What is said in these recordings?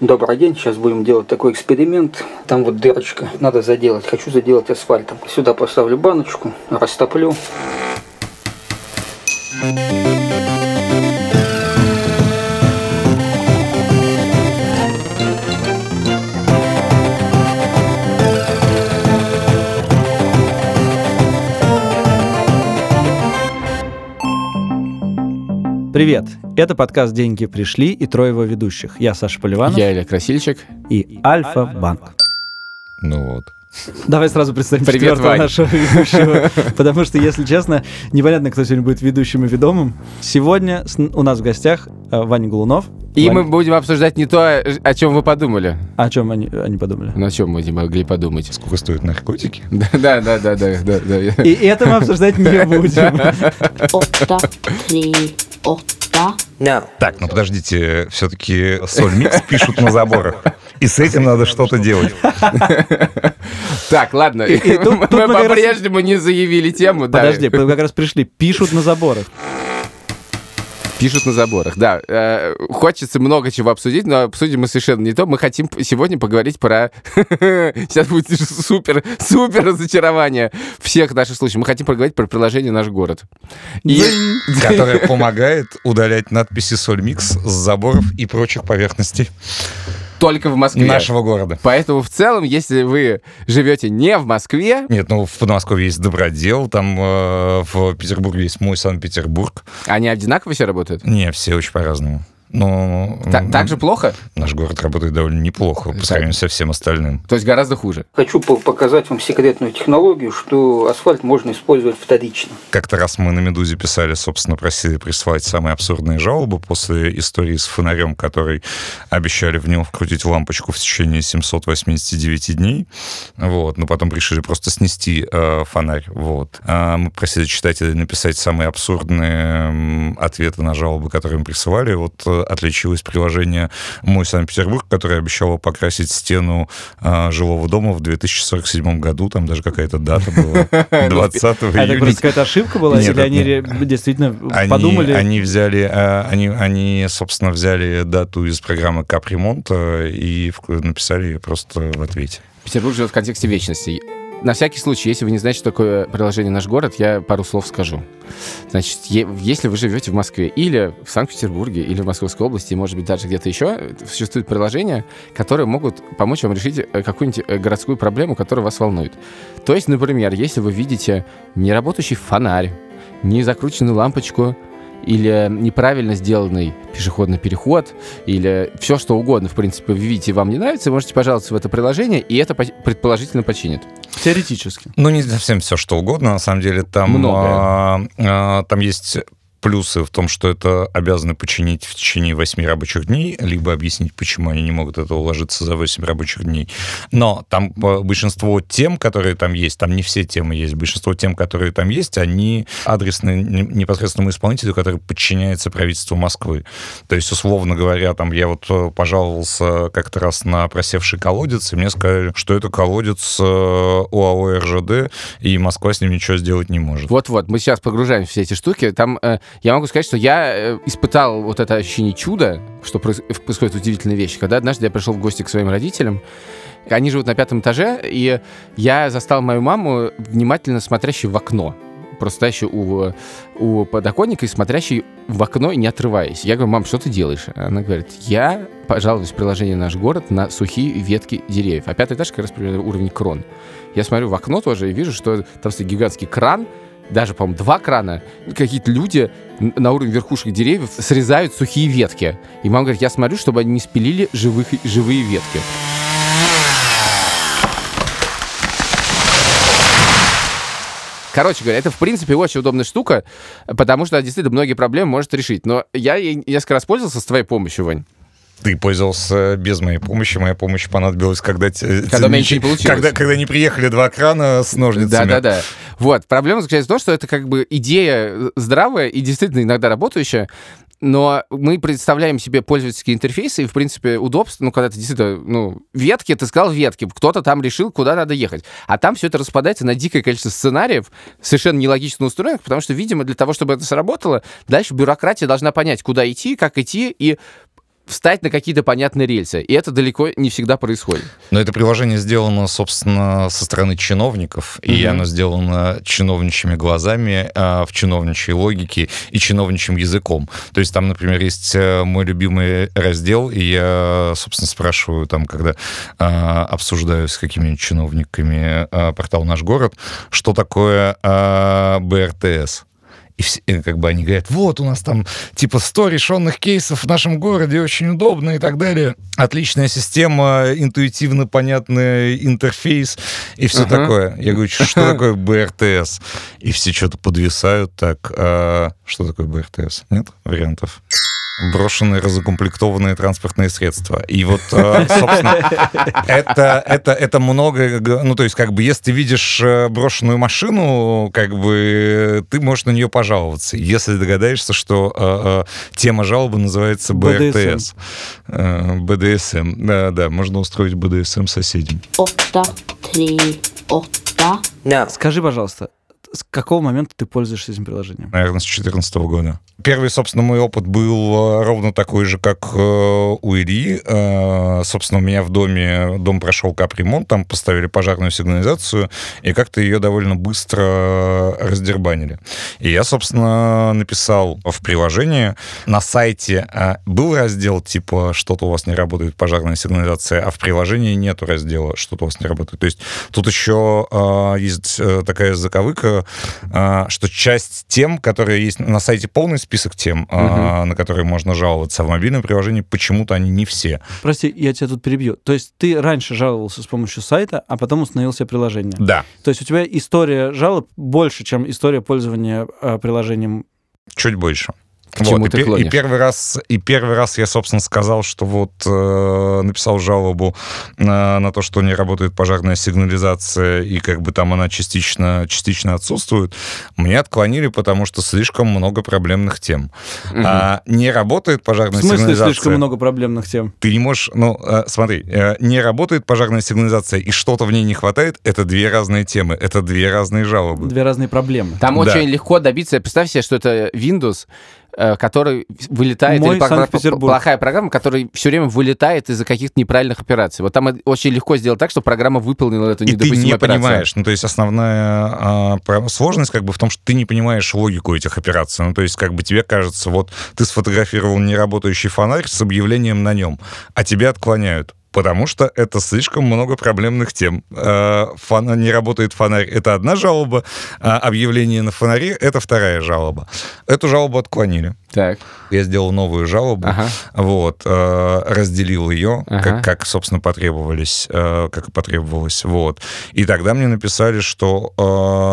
Добрый день, сейчас будем делать такой эксперимент. Там вот дырочка, надо заделать. Хочу заделать асфальтом. Сюда поставлю баночку, растоплю. Привет! Это подкаст «Деньги пришли» и трое его ведущих. Я Саша Поливанов Я Илья Красильчик. и Альфа-Банк. Ну вот. Давай сразу представим Привет, четвертого Вань. нашего ведущего, потому что, если честно, непонятно, кто сегодня будет ведущим и ведомым. Сегодня у нас в гостях э, Ваня Голунов. И Ваня- мы будем обсуждать не то, о чем вы подумали. О чем они, они подумали? На чем мы не могли подумать. Сколько стоят наркотики? Да, да, да, да, да, да. И это мы обсуждать не будем. Tre, åtta. Так, ну подождите, все-таки Сольмикс пишут на заборах. И с этим надо что-то делать. Так, ладно. И- и тут- Мы тут мы как раз- по-прежнему не заявили тему. да. Подожди, мы как раз пришли. Пишут на заборах. Пишут на заборах, да. Э, Хочется много чего обсудить, но обсудим мы совершенно не то. Мы хотим сегодня поговорить про... Сейчас будет супер, супер разочарование всех наших случаев. Мы хотим поговорить про приложение «Наш город». И... Которое помогает удалять надписи Сольмикс с заборов и прочих поверхностей Только в Москве. нашего города. Поэтому в целом, если вы живете не в Москве, Нет, ну в Подмосковье есть Добродел, там э, в Петербурге есть мой Санкт-Петербург. они одинаково все работают? Не, все очень по-разному. Но Та- м, так же плохо? наш город работает довольно неплохо по сравнению со всем остальным. То есть гораздо хуже. Хочу по- показать вам секретную технологию, что асфальт можно использовать вторично. Как-то раз мы на «Медузе» писали, собственно, просили прислать самые абсурдные жалобы после истории с фонарем, который обещали в него вкрутить лампочку в течение 789 дней. Вот. Но потом решили просто снести э, фонарь. Вот. А мы просили читателей написать самые абсурдные ответы на жалобы, которые мы присылали. Вот э, отличилось приложение «Мой Санкт-Петербург», которое обещало покрасить стену э, жилого дома в 2047 году. Там даже какая-то дата была. 20 А это июня. просто какая-то ошибка была? Нет, Или это- они действительно подумали? они взяли, э, они, они, собственно, взяли дату из программы капремонта и вк- написали ее просто в ответе. Петербург живет в контексте вечности. На всякий случай, если вы не знаете, что такое приложение «Наш город», я пару слов скажу. Значит, если вы живете в Москве или в Санкт-Петербурге, или в Московской области, и, может быть, даже где-то еще, существуют приложения, которые могут помочь вам решить э, какую-нибудь э, городскую проблему, которая вас волнует. То есть, например, если вы видите неработающий фонарь, не закрученную лампочку, или неправильно сделанный пешеходный переход, или все что угодно, в принципе, вы видите, вам не нравится, можете пожаловаться в это приложение, и это по- предположительно починит. Теоретически. Ну, не совсем все, что угодно. На самом деле там, Многое. а, а, там есть плюсы в том, что это обязаны починить в течение 8 рабочих дней, либо объяснить, почему они не могут это уложиться за 8 рабочих дней. Но там э, большинство тем, которые там есть, там не все темы есть, большинство тем, которые там есть, они адресны не- непосредственному исполнителю, который подчиняется правительству Москвы. То есть, условно говоря, там я вот э, пожаловался как-то раз на просевший колодец, и мне сказали, что это колодец э, УАО РЖД, и Москва с ним ничего сделать не может. Вот-вот, мы сейчас погружаемся в все эти штуки. Там э, я могу сказать, что я э, испытал вот это ощущение чуда, что проис- происходят удивительные вещи. Когда однажды я пришел в гости к своим родителям, они живут на пятом этаже, и я застал мою маму, внимательно смотрящей в окно. Просто стоящей у, у подоконника и смотрящей в окно не отрываясь. Я говорю, мам, что ты делаешь? Она говорит, я пожалуюсь в приложение «Наш город» на сухие ветки деревьев. А пятый этаж как раз примерно уровень крон. Я смотрю в окно тоже и вижу, что там стоит гигантский кран, даже, по-моему, два крана, какие-то люди на уровне верхушек деревьев срезают сухие ветки. И мама говорит, я смотрю, чтобы они не спилили живых, живые ветки. Короче говоря, это, в принципе, очень удобная штука, потому что действительно многие проблемы может решить. Но я ей несколько раз пользовался с твоей помощью, Вань. Ты пользовался без моей помощи. Моя помощь понадобилась, когда... Когда ничего не получилось. Когда, когда не приехали два крана с ножницами. Да-да-да. Вот, проблема заключается в том, что это как бы идея здравая и действительно иногда работающая, но мы представляем себе пользовательские интерфейсы и, в принципе, удобство, ну, когда ты действительно, ну, ветки, ты сказал ветки, кто-то там решил, куда надо ехать. А там все это распадается на дикое количество сценариев, совершенно нелогично устроенных, потому что, видимо, для того, чтобы это сработало, дальше бюрократия должна понять, куда идти, как идти, и встать на какие-то понятные рельсы. И это далеко не всегда происходит. Но это приложение сделано, собственно, со стороны чиновников, и Мгм. оно сделано чиновничьими глазами, а, в чиновничьей логике и чиновничьим языком. То есть там, например, есть э, мой любимый раздел, и я, собственно, спрашиваю там, когда а, обсуждаю с какими-нибудь чиновниками а, портал «Наш город», что такое БРТС. И все, как бы они говорят, вот у нас там типа 100 решенных кейсов в нашем городе, очень удобно и так далее. Отличная система, интуитивно понятный интерфейс и все Ага. такое. Я говорю, что такое БРТС? И все что-то подвисают так. а что такое БРТС? Нет вариантов? Брошенные разукомплектованные транспортные средства. И вот, э, собственно, это, это, это много, ну, то есть, как бы, если ты видишь э, брошенную машину, как бы, ты можешь на нее пожаловаться, если догадаешься, что э, тема жалобы называется БРТС. БДСМ. Да, да, можно устроить БДСМ соседям. åtta, tre, åtta, Скажи, пожалуйста, с какого момента ты пользуешься этим приложением? наверное, с 2014 года. Первый, собственно, мой опыт был э, ровно такой же, как э, у Ильи. Э, Собственно, у меня в доме, дом прошел капремонт, там поставили пожарную сигнализацию, и как-то ее довольно быстро раздербанили. И я, собственно, написал в приложении на сайте был раздел типа «Что-то у вас не работает, пожарная сигнализация», а в приложении нету раздела «Что-то у вас не работает». То есть тут еще есть такая заковыка, что часть тем, которые есть на сайте полный список тем, э, на которые можно жаловаться, а в мобильном приложении почему-то они не все. Прости, я тебя тут перебью. То есть ты раньше жаловался с помощью сайта, а потом установил себе приложение. Да, То есть у тебя история жалоб больше, чем история пользования э, приложением. чуть больше. К чему Вот, и, ты и клонишь? первый раз, и первый раз я, собственно, сказал, что вот э, написал жалобу на, на то, что не работает пожарная сигнализация, и как бы там она частично, частично отсутствует. Мне отклонили, потому что слишком много проблемных тем. А, не работает В пожарная смысле сигнализация. слишком много проблемных тем? Ты не можешь, ну, э, смотри, э, не работает пожарная сигнализация, и что-то в ней не хватает, это две разные темы, это две разные жалобы. Две разные проблемы. Там Да. очень легко добиться. Представь себе, что это Windows, который вылетает, Мой или Санкт-Петербург. плохая программа, которая все время вылетает из-за каких-то неправильных операций. Вот там э, очень легко сделать так, что программа выполнила эту И ты недопустимую не операцию. понимаешь. Ну, то есть основная а, сложность как бы в том, что ты не понимаешь логику этих операций. Ну, то есть как бы тебе кажется, вот ты сфотографировал неработающий фонарь с объявлением на нем, а тебя отклоняют. Потому что это слишком много проблемных тем. Э, фон- не работает фонарь — это одна жалоба, а объявление на фонаре — это вторая жалоба. Эту жалобу отклонили. Так. Я сделал новую жалобу, Ага. вот, э, разделил ее, Ага. как, как, собственно, потребовались, э, как и потребовалось, вот. И тогда мне написали, что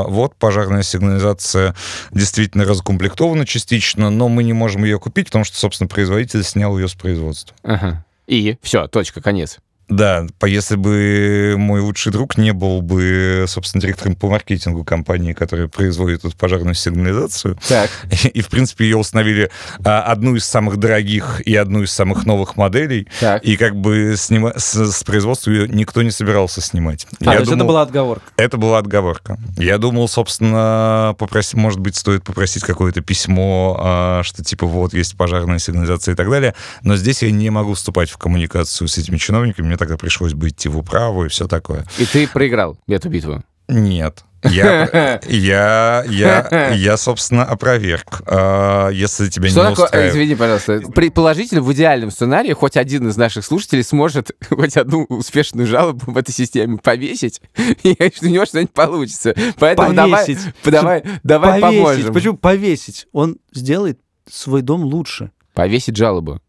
вот пожарная сигнализация действительно разукомплектована частично, но мы не можем ее купить, потому что, собственно, производитель снял ее с производства. Ага. И все, точка, конец. Да, если бы мой лучший друг не был бы, собственно, директором по маркетингу компании, которая производит эту пожарную сигнализацию, Так. и, в принципе, ее установили а, одну из самых дорогих и одну из самых новых моделей. Так. И как бы снима- с, с производства ее никто не собирался снимать. А, то есть это была отговорка. это была отговорка. Я думал, собственно, попросить, может быть, стоит попросить какое-то письмо, а, что типа вот есть пожарная сигнализация и так далее. Но здесь я не могу вступать в коммуникацию с этими чиновниками. Мне тогда пришлось бы идти в управу и все такое. И ты проиграл эту битву. Нет. Я, я, я, я, собственно, опроверг. А, Если тебя Что не такое, устраивает... извини, пожалуйста, предположительно в идеальном сценарии хоть один из наших слушателей сможет хоть одну успешную жалобу в этой системе повесить, и у него что-нибудь получится. Поэтому давай, Повесить. давай, давай повесить. поможем. Почему повесить? Он сделает свой дом лучше. Повесить жалобу.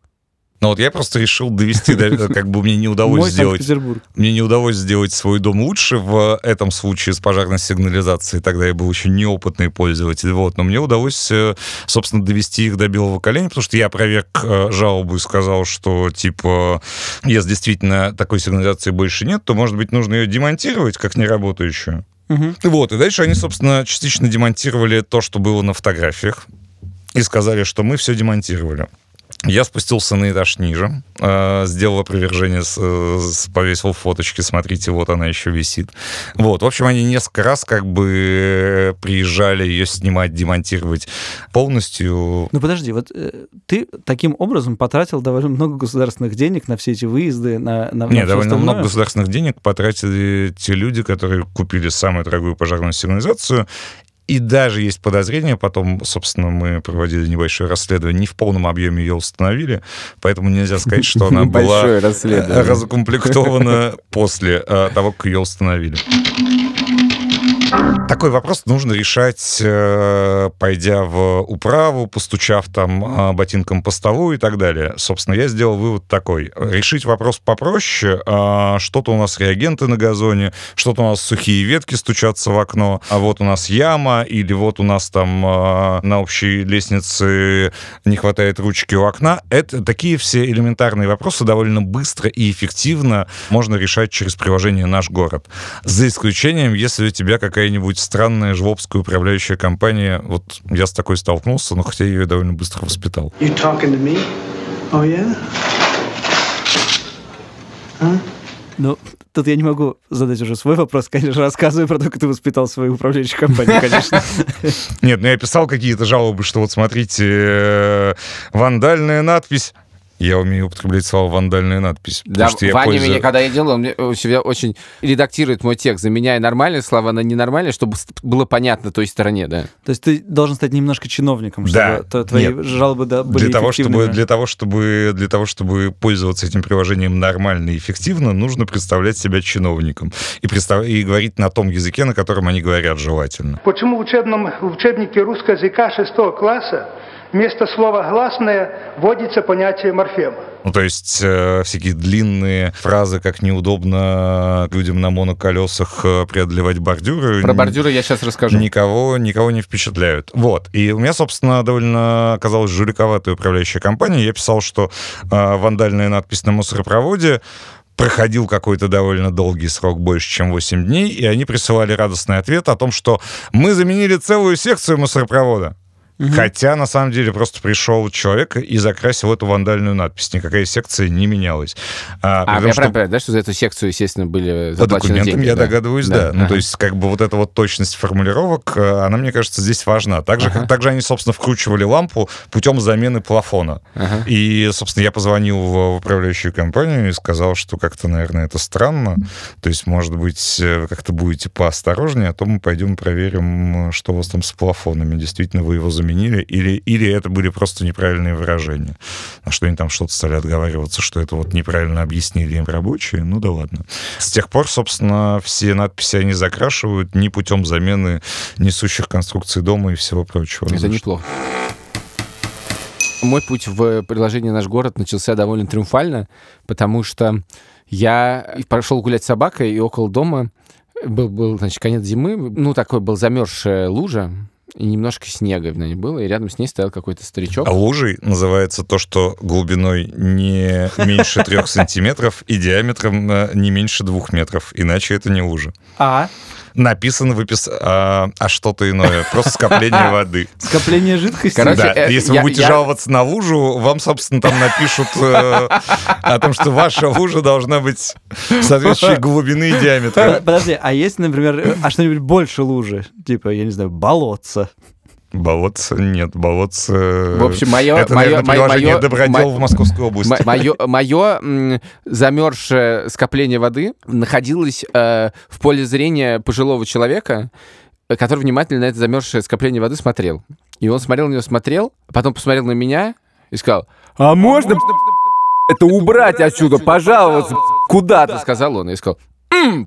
Ну вот я просто решил довести, до- как бы мне не удалось сделать. Мне не удалось сделать свой дом лучше в этом случае с пожарной сигнализацией. Тогда я был еще неопытный пользователь. Вот. Но мне удалось, э, собственно, довести их до белого коленя, потому что я проверк э, жалобу и сказал, что, типа, если действительно такой сигнализации больше нет, то, может быть, нужно ее демонтировать как неработающую. Мгм. Вот, и дальше они, собственно, частично демонтировали то, что было на фотографиях, и сказали, что мы все демонтировали. Я спустился на этаж ниже, э, сделал опровержение, э, повесил фоточки, смотрите, вот она еще висит. Вот, в общем, они несколько раз как бы э, приезжали ее снимать, демонтировать полностью. Ну подожди, вот ты таким образом потратил довольно много государственных денег на все эти выезды, на, на, Нет, довольно остальное. много государственных денег потратили те люди, которые купили самую дорогую пожарную сигнализацию. И даже есть подозрение, потом, собственно, мы проводили небольшое расследование, не в полном объеме ее установили, поэтому нельзя сказать, что она была э, разукомплектована после э, того, как ее установили. Такой вопрос нужно решать, э, пойдя в управу, постучав там э, ботинком по столу и так далее. Собственно, я сделал вывод такой. Решить вопрос попроще. э, Что-то у нас реагенты на газоне, что-то у нас сухие ветки стучатся в окно, а вот у нас яма, или вот у нас там э, на общей лестнице не хватает ручки у окна. Это такие все элементарные вопросы довольно быстро и эффективно можно решать через приложение «Наш город». За исключением, если у тебя какая-нибудь странная жлобская управляющая компания. Вот я с такой столкнулся, но хотя я ее довольно быстро воспитал. You talking to me? Oh, yeah? Ну, тут я не могу задать уже свой вопрос, конечно, рассказывай про то, как ты воспитал свою управляющую компанию, конечно. Нет, ну я писал какие-то жалобы, что вот смотрите, э, вандальная надпись. Я умею употреблять слово «вандальная надпись». Да, что я Ваня пользуюсь- меня, когда я делаю, он мне у себя очень редактирует мой текст, заменяя нормальные слова на ненормальные, чтобы было понятно той стороне, да. То есть ты должен стать немножко чиновником, Да, чтобы то- твои нет. жалобы да, были для того, чтобы, для, того, чтобы, для того, чтобы пользоваться этим приложением нормально и эффективно, нужно представлять себя чиновником и, представ- и говорить на том языке, на котором они говорят желательно. Почему в, учебном, в учебнике русского языка 6 класса вместо слова «гласное» вводится понятие морфема? Ну, то есть э, всякие длинные фразы, как неудобно людям на моноколесах э, преодолевать бордюры. Про бордюры я сейчас расскажу. Никого, никого не впечатляют. Вот. И у меня, собственно, довольно оказалась жуликоватая управляющая компания. Я писал, что э, вандальная надпись на мусоропроводе проходил какой-то довольно долгий срок, больше, чем 8 дней, и они присылали радостный ответ о том, что мы заменили целую секцию мусоропровода. Хотя, на самом деле, просто пришел человек и закрасил эту вандальную надпись. Никакая секция не менялась. А, А, я что правильно да, что за эту секцию, естественно, были по документам деньги, я да? догадываюсь, да. Ну, ага. то есть, как бы вот эта вот точность формулировок, э, она, мне кажется, здесь важна. Так же, как также они, собственно, вкручивали лампу путем замены плафона. Ага. И, собственно, я позвонил в управляющую компанию и сказал, что как-то, наверное, это странно. То есть, может быть, э, как-то будете поосторожнее, а то мы пойдем проверим, э, что у вас там с плафонами. Действительно, вы его заменили или, или это были просто неправильные выражения. На что они там что-то стали отговариваться, что это вот неправильно объяснили им рабочие. Ну да ладно. С тех пор, собственно, все надписи они закрашивают ни путем замены несущих конструкций дома и всего прочего. Это неплохо. Мой путь в приложение «Наш город» начался довольно триумфально, потому что я пошел гулять с собакой, и около дома был, был значит, конец зимы, ну, такой был замерзшая лужа, и немножко снега на ней было, и рядом с ней стоял какой-то старичок. А лужей называется то, что глубиной не меньше трех сантиметров и диаметром э, не меньше двух метров. Иначе это не лужа. А, Написано выпис... а, а что-то иное. Просто скопление воды. скопление жидкости. Короче, Да, э, если вы я- будете я- жаловаться на лужу, вам, собственно, там напишут э, о том, что ваша лужа должна быть соответствующей глубины и диаметра. Под- Подожди, а есть, например, а что-нибудь больше лужи? Типа, я не знаю, болотца. Болотца нет, болотца... В общем, моё- Это, наверное, моё- приложение моё- Добродел мо- в Московской области. Мое, замерзшее скопление воды находилось э, в поле зрения пожилого человека, э, который внимательно на это замерзшее скопление воды смотрел. И он смотрел на него, смотрел, потом посмотрел на меня и сказал, а можно это убрать отсюда, пожаловаться куда-то, сказал он. И сказал,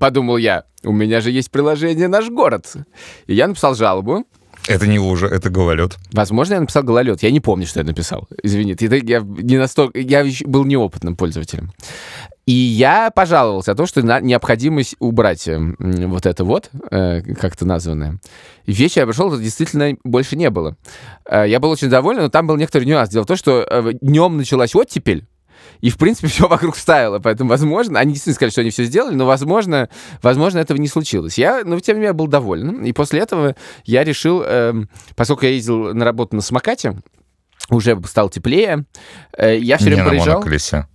подумал я, у меня же есть приложение «Наш город». И я написал жалобу, Это не лужа, это гололед. Возможно, я написал гололед. Я не помню, что я написал. Извините. Это я не настолько. Я был неопытным пользователем. И я пожаловался о том, что необходимость убрать э, м, вот это вот, э, как-то названное. И вечер я пришел, действительно больше не было. Э, я был очень доволен, но там был некоторый нюанс. Дело в том, что э, днем началась оттепель, и, в принципе, все вокруг вставило. Поэтому, возможно, они действительно сказали, что они все сделали, но, возможно, возможно, этого не случилось. Я, но, тем не менее, был доволен. И после этого я решил, эм, поскольку я ездил на работу на самокате, уже стало теплее. Э, Я все Не время на проезжал... моноколесе.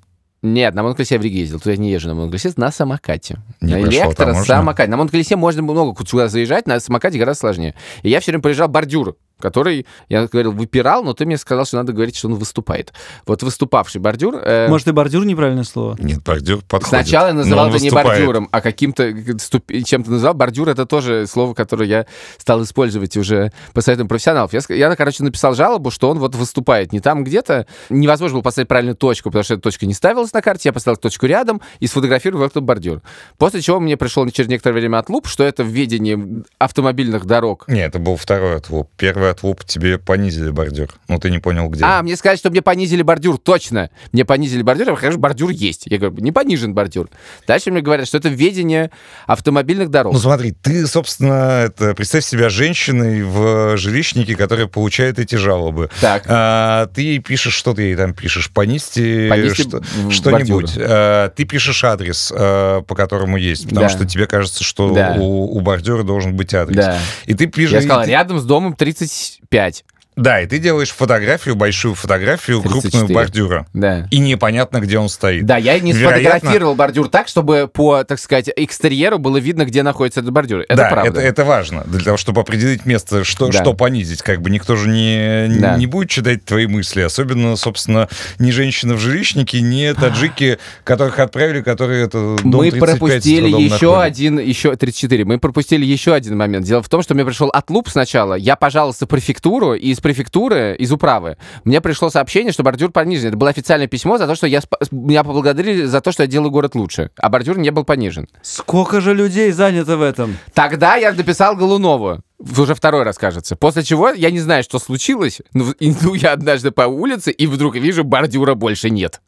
Нет, на моноколесе я в Риге ездил. Туда я не езжу на моноколесе, на самокате. Не на электросамокате. На моноколесе можно много куда заезжать, на самокате гораздо сложнее. И я все время проезжал бордюр, который, я говорил, выпирал, но ты мне сказал, что надо говорить, что он выступает. Вот выступавший бордюр... э, Может, и бордюр неправильное слово? Нет, бордюр подходит. Сначала я называл это не бордюром, а каким-то ступ- чем-то называл. Бордюр — это тоже слово, которое я стал использовать уже по советам профессионалов. Я, я, короче, написал жалобу, что он вот выступает не там где-то. Невозможно было поставить правильную точку, потому что эта точка не ставилась на карте. Я поставил точку рядом и сфотографировал этот бордюр. После чего мне пришел через некоторое время отлуп, что это в ведении автомобильных дорог. Нет, это был второй отлуп. Первый отлуп тебе понизили бордюр. Ну, ты не понял, где. А, мне сказали, что мне понизили бордюр. Точно. Мне понизили бордюр, я покажу, бордюр есть. Я говорю, не понижен бордюр. Дальше мне говорят, что это ведение автомобильных дорог. Ну смотри, ты, собственно, это, представь себя женщиной в жилищнике, которая получает эти жалобы. Так. А, ты ей пишешь, что ты ей там пишешь? Понизьте, Понизьте что- что-нибудь. А, ты пишешь адрес, а, по которому есть, потому Да. что тебе кажется, что Да. у, у бордюра должен быть адрес. Да. И ты пишешь... Я сказал, и ты- рядом с домом 35. Да, и ты делаешь фотографию, большую фотографию, 34. крупную бордюра. Да. И непонятно, где он стоит. Да, я не Вероятно- сфотографировал бордюр так, чтобы по, так сказать, экстерьеру было видно, где находится этот бордюр. Это да, правда. Это, это важно, для того, чтобы определить место, что, Да. что понизить. Как бы никто же не, Да. не будет читать твои мысли. Особенно, собственно, не женщина в жилищнике, не таджики, которых отправили, которые это дом Мы 35 с пропустили еще находят. один, еще 34. Мы пропустили еще один момент. Дело в том, что мне пришел отлуп сначала. Я пожаловался префектуру, и префектуры, из управы, мне пришло сообщение, что бордюр понижен. Это было официальное письмо за то, что я меня поблагодарили за то, что я делаю город лучше. А бордюр не был понижен. Сколько же людей занято в этом? Тогда я написал Голунову. Уже второй раз, кажется. После чего я не знаю, что случилось. Но иду я однажды по улице, и вдруг вижу, бордюра больше нет.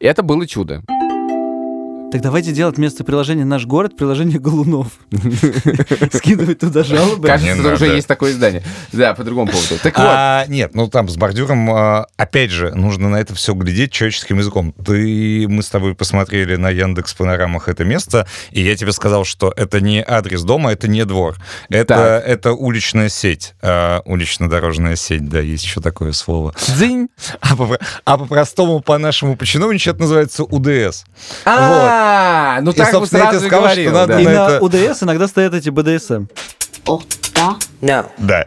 Это было чудо. Так давайте делать вместо приложения «Наш город» приложение «Голунов». Скидывать туда жалобы. Кажется, уже есть такое издание. Да, по другому поводу. Так вот. А, нет, ну там с бордюром, а, опять же, нужно на это все глядеть человеческим языком. Ты, мы с тобой посмотрели на Яндекс Панорамах это место, и я тебе сказал, что это не адрес дома, это не двор. Это, это уличная сеть, а, улично-дорожная сеть, да, есть еще такое слово. Дзынь. А по- по-простому, по-нашему, по-чиновничьи это называется УДС. А, ну И, так бы собственно, я тебе сразу и сказал, говорил. что надо да. И на УДС иногда стоят эти БДСМ. åtta, Да.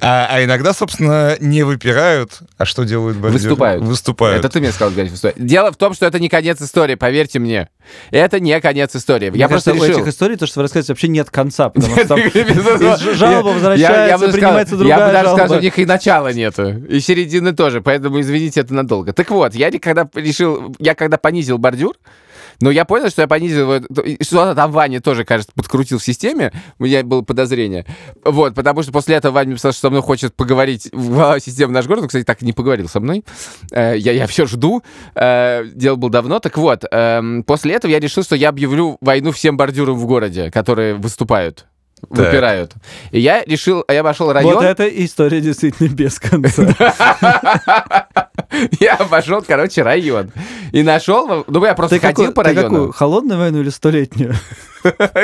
А, а иногда, собственно, не выпирают, а что делают бордюры? Выступают. Выступают. Это ты мне сказал, говорить, выступать. Дело в том, что это не конец истории, поверьте мне. Это не конец истории. Мне я просто кажется, у решил... этих историй, то, что вы рассказываете, вообще нет конца, потому что там жалоба Я- возвращается, сказал- принимается Я бы другая даже скажу, у них и начала нету, и середины тоже, поэтому извините, это надолго. Так вот, я когда решил, я когда понизил бордюр, но я понял, что я понизил, что-то там Ваня тоже, кажется, подкрутил в системе, у меня было подозрение. Вот, потому что после этого Ваня написал, что со мной хочет поговорить в систему наш город, он, кстати, так и не поговорил со мной. Э, Я, я все жду, Э, дело было давно. Так вот, эм, после этого я решил, что я объявлю войну всем бордюрам в городе, которые выступают выпирают. И я решил, я обошел район. Вот эта история действительно без конца. Я обошел, короче, район. И нашел, ну, я просто ходил по району. холодную войну или столетнюю?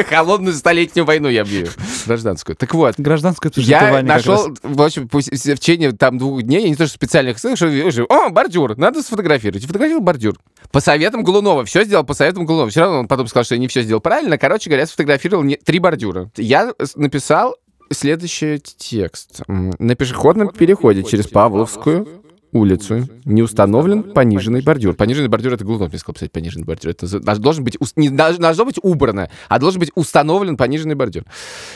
Холодную столетнюю войну я объявил. Гражданскую. Так вот, Гражданскую, я нашел, в общем, в течение там двух дней, я не то что специальных ссылок, что вижу, о, бордюр, надо сфотографировать. Фотографировал бордюр. По советам Голунова. Все сделал по советам Голунова. Все равно он потом сказал, что я не все сделал правильно. Короче говоря, сфотографировал не- три бордюра. Я написал следующий текст. На пешеходном переходе через Павловскую улицу не установлен пониженный бордюр. Пониженный бордюр — это Голунов мне сказал писать пониженный бордюр. Это должен быть, ус- не должно быть убрано, а должен быть установлен пониженный бордюр.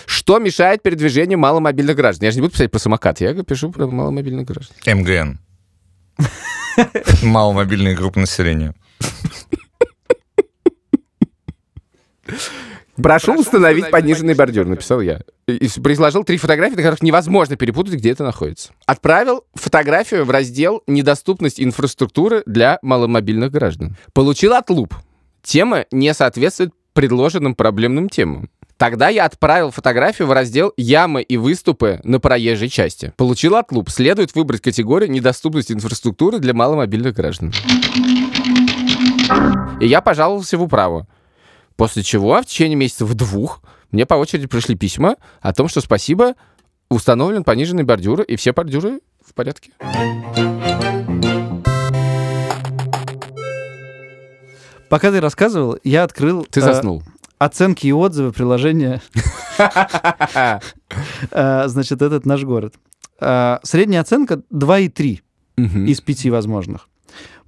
Что мешает передвижению маломобильных граждан? Я же не буду писать про самокат, я пишу про маломобильных граждан. МГН. Маломобильные группы населения. Прошу установить пониженный бордюр, написал я. И предложил три фотографии, на которых невозможно перепутать, где это находится. Отправил фотографию в раздел «Недоступность инфраструктуры для маломобильных граждан». Получил отлуп. Тема не соответствует предложенным проблемным темам. Тогда я отправил фотографию в раздел «Ямы и выступы на проезжей части». Получил отлуп. Следует выбрать категорию «Недоступность инфраструктуры для маломобильных граждан». И я пожаловался в управу. После чего в течение месяцев двух мне по очереди пришли письма о том, что спасибо, установлен пониженный бордюр, и все бордюры в порядке. Пока ты рассказывал, я открыл Ты э, заснул. оценки и отзывы приложения, э, значит, этот наш город. Э, Средняя оценка 2,3 Мгм. из 5 возможных.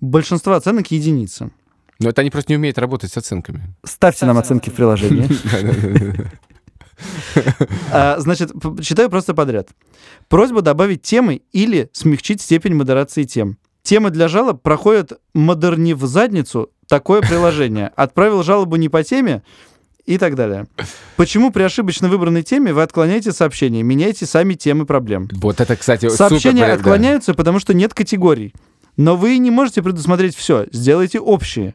Большинство оценок единица. Но это они просто не умеют работать с оценками. Ставьте нам оценки в приложении. А, Значит, читаю просто подряд. Просьба добавить темы или смягчить степень модерации тем. Темы для жалоб проходят модерни в задницу такое приложение. Отправил жалобу не по теме и так далее. Почему при ошибочно выбранной теме вы отклоняете сообщение, меняете сами темы проблем? Вот это, кстати, Сообщения супер, да. отклоняются, потому что нет категорий. Но вы не можете предусмотреть все. Сделайте общие.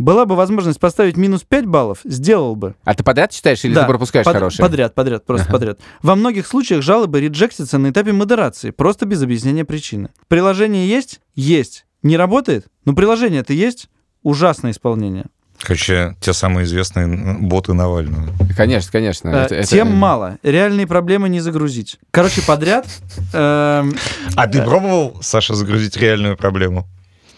Была бы возможность поставить минус 5 баллов, сделал бы. А ты подряд читаешь или Да, ты пропускаешь под- хорошие? Подряд, подряд, просто подряд. Во многих случаях жалобы реджектятся на этапе модерации, просто без объяснения причины. Приложение есть? Есть. Не работает? Ну, приложение-то есть. Ужасное исполнение. Короче, те самые известные боты Навального. Конечно, конечно. Э, это- это- Тем мало. Реальные проблемы не загрузить. Короче, подряд. эм, А ты пробовал, Саша, загрузить реальную проблему?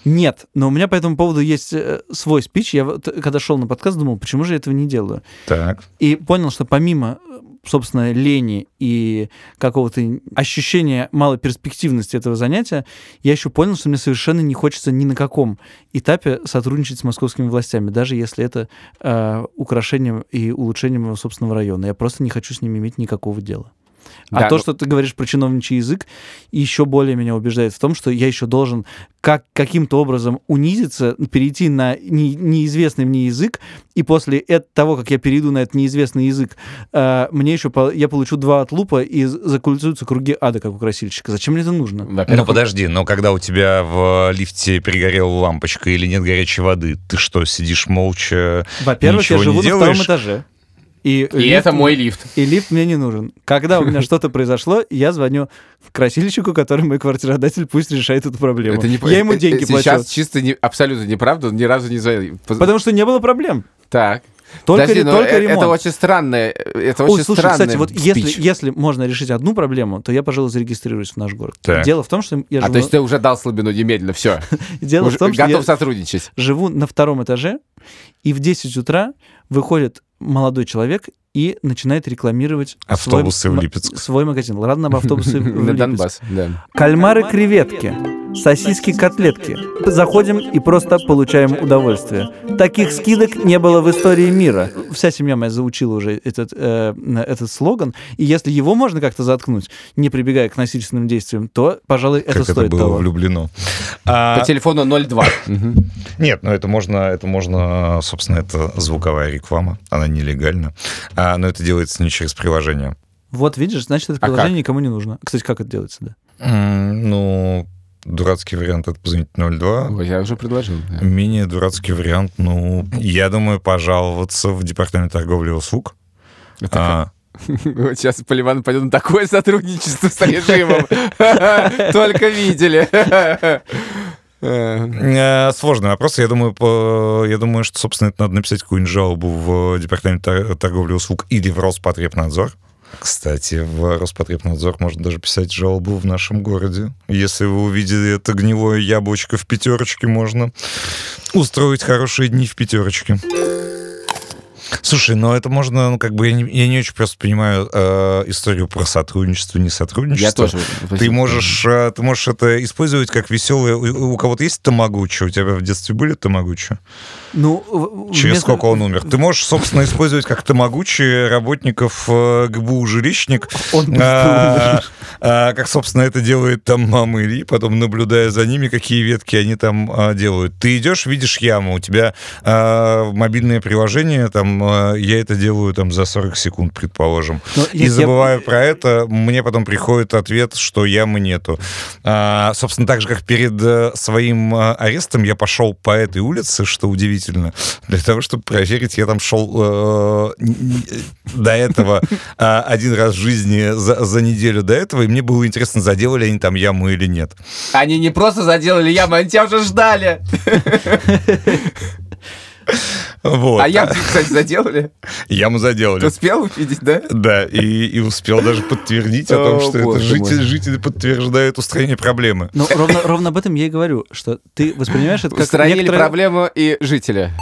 Нет, но у меня по этому поводу есть э, свой спич. Я вот, когда шел на подкаст, думал, почему же я этого не делаю? Так. И понял, что помимо, э, собственно, лени и какого-то ощущения малой перспективности этого занятия, я еще понял, что мне совершенно не хочется ни на каком этапе сотрудничать с московскими властями, даже если это э, украшением и улучшением моего собственного района. Я просто не хочу с ними иметь никакого дела. А Да, то, ну- что ты говоришь про чиновничий язык, еще более меня убеждает в том, что я еще должен как, каким-то образом унизиться, перейти на не- неизвестный мне язык, и после того, как я перейду на этот неизвестный язык, э, мне еще по- я получу два отлупа и закольцуются круги ада, как у красильщика. Зачем мне это нужно? Ну Во-первых, подожди, но когда у тебя в лифте перегорела лампочка или нет горячей воды, ты что, сидишь молча? Во-первых, я живу на втором этаже. И, И лифт это мой лифт. И лифт мне не нужен. Когда у меня что-то произошло, я звоню красильщику, который мой квартиродатель, пусть решает эту проблему. Это не- я ему э, деньги э, плачу. Сейчас чисто не- абсолютно неправда, ни разу не звонил. Потому что не было проблем. Так. Только, Подожди, только э- ремонт. это очень странное, это Ой, очень слушай, странный кстати, вот если, спич. если можно решить одну проблему, то я, пожалуй, зарегистрируюсь в наш город. Так. Дело в том, что я А живу... то есть ты уже дал слабину немедленно, все. Дело в том, что готов сотрудничать. живу на втором этаже, и в 10 утра выходит молодой человек и начинает рекламировать Автобусы свой, в Липецк. свой магазин. Ладно, об автобусы в Липецк. Донбасс, да. Кальмары-креветки, сосиски-котлетки. Заходим и просто получаем удовольствие. Таких скидок не было в истории мира. Вся семья моя заучила уже этот, э, этот слоган, и если его можно как-то заткнуть, не прибегая к насильственным действиям, то, пожалуй, это как это стоит было того. влюблено. А, По телефону 02. Мгм. Нет, ну это можно, это можно, собственно, это звуковая реклама, она нелегальна, А, но это делается не через приложение. Вот видишь, значит, это А приложение как? никому не нужно. Кстати, как это делается, да? М, Ну, дурацкий вариант это позвонить 02. Ой, Я уже предложил. да. Менее дурацкий вариант, ну, я думаю, пожаловаться в департамент торговли и услуг. А, Вот сейчас Поливан пойдет на такое сотрудничество с режимом. Только видели. Э, э, Сложный вопрос. Я думаю, по- я думаю, что, собственно, это надо написать какую-нибудь жалобу в департамент тор- торговли и услуг или в Роспотребнадзор. Кстати, в Роспотребнадзор можно даже писать жалобу в нашем городе. Если вы увидели это гнилое яблочко в пятерочке, можно устроить хорошие дни в пятерочке. Слушай, ну это можно, ну как бы я не, я не очень просто понимаю э, историю про сотрудничество, не сотрудничество. Я тоже. Ты можешь, э, ты можешь это использовать как веселое. У, у кого-то есть тамагучи? У тебя в детстве были тамагучи? Ну, Через вместо- сколько он умер? Ты можешь, собственно, использовать как тамагучи работников э, ГБУ «Жилищник», Он умер. а, как, собственно, это делает там мама Ильи, потом наблюдая за ними, какие ветки они там а, делают. Ты идешь, видишь яму, у тебя а, мобильное приложение, там, а, я это делаю там за 40 секунд, предположим. Но И я- я- забываю про это, мне потом приходит ответ, что ямы нету. А, собственно, так же, как перед э, своим э, арестом я пошел по этой улице, что удивительно, для того, чтобы проверить, я там шел э, до этого э, один раз в жизни за, за неделю до этого, и мне было интересно, заделали они там яму или нет. Они не просто заделали яму, они тебя уже ждали. Вот. А яму, кстати, заделали? Яму заделали. Ты успел увидеть, да? Да, и, и успел даже подтвердить о том, что это жители, жители подтверждают устранение проблемы. Ну, ровно, ровно об этом я и говорю, что ты воспринимаешь это как Устранили некоторое- проблему и жителя.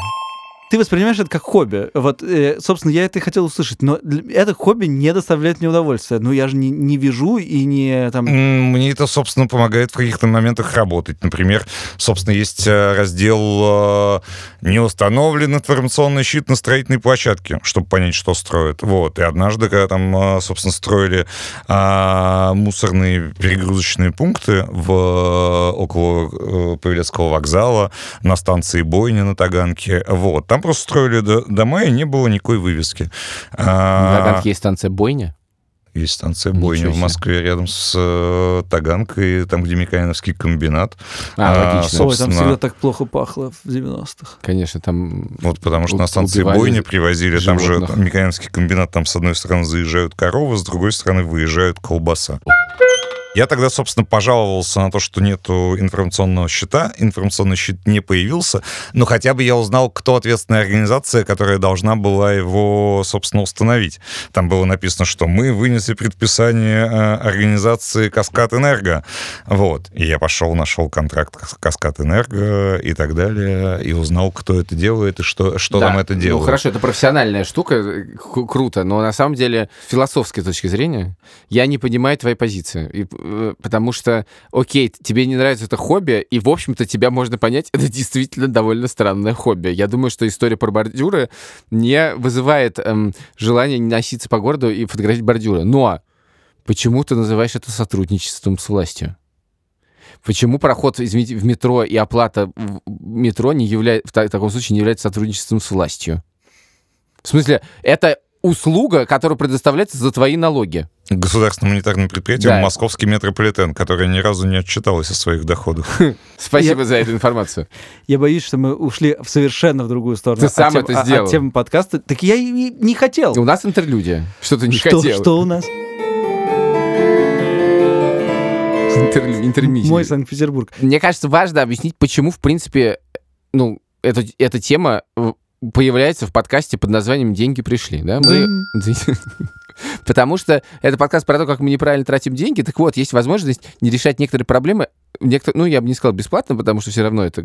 Ты воспринимаешь это как хобби. Вот, э, собственно, я это и хотел услышать. Но это хобби не доставляет мне удовольствия. Ну, я же не, не вяжу и не там... Мне это, собственно, помогает в каких-то моментах работать. Например, собственно, есть э, раздел э, «Не установлен информационный щит на строительной площадке», чтобы понять, что строят. Вот. И однажды, когда там, собственно, строили а, мусорные перегрузочные пункты в, около Павелецкого вокзала, на станции Бойня на Таганке, вот, там просто строили до- дома, и не было никакой вывески. На А, Таганке есть станция Бойня. есть станция Бойня в. Москве, рядом с э, Таганкой, там, где Микаиновский комбинат. А, логично. Ой, там всегда так плохо пахло в 90-х. Конечно, там... Вот потому что на станции Бойня привозили, там же там Микаиновский комбинат, там с одной стороны заезжают коровы, с другой стороны выезжают колбаса. Я тогда, собственно, пожаловался на то, что нету информационного щита, информационный щит не появился, но хотя бы я узнал, кто ответственная организация, которая должна была его, собственно, установить. Там было написано, что мы вынесли предписание э, организации Каскад Энерго. Вот. И я пошел, нашел контракт Каскад Энерго и так далее, и узнал, кто это делает и что, что Да. там это Ну, делает. хорошо, это профессиональная штука, э, кру- круто, но на самом деле, с философской точки зрения, я не понимаю твоей позиции. И, потому что, окей, тебе не нравится это хобби, и, в общем-то, тебя можно понять, это действительно довольно странное хобби. Я думаю, что история про бордюры не вызывает эм, желания носиться по городу и фотографировать бордюры. Но почему ты называешь это сотрудничеством с властью? Почему проход, извините, в метро и оплата в метро не является, в та- таком случае не является сотрудничеством с властью? В смысле, это услуга, которая предоставляется за твои налоги. Государственным унитарным предприятием Да. Московский метрополитен, которое ни разу не отчиталось о своих доходах. Спасибо за эту информацию. Я боюсь, что мы ушли в совершенно в другую сторону. Ты от сам это от- сделал. От темы подкаста. Так я и не хотел. У нас интерлюдия. Что ты не хотел? что у нас? Интермиссия. Мой Санкт-Петербург. Мне кажется, важно объяснить, почему, в принципе, ну, эта, эта тема появляется в подкасте под названием «Деньги пришли». Да? Мы... Потому что это подкаст про то, как мы неправильно тратим деньги. Так вот, есть возможность не решать некоторые проблемы. Некотор... Ну, я бы не сказал бесплатно, потому что все равно это,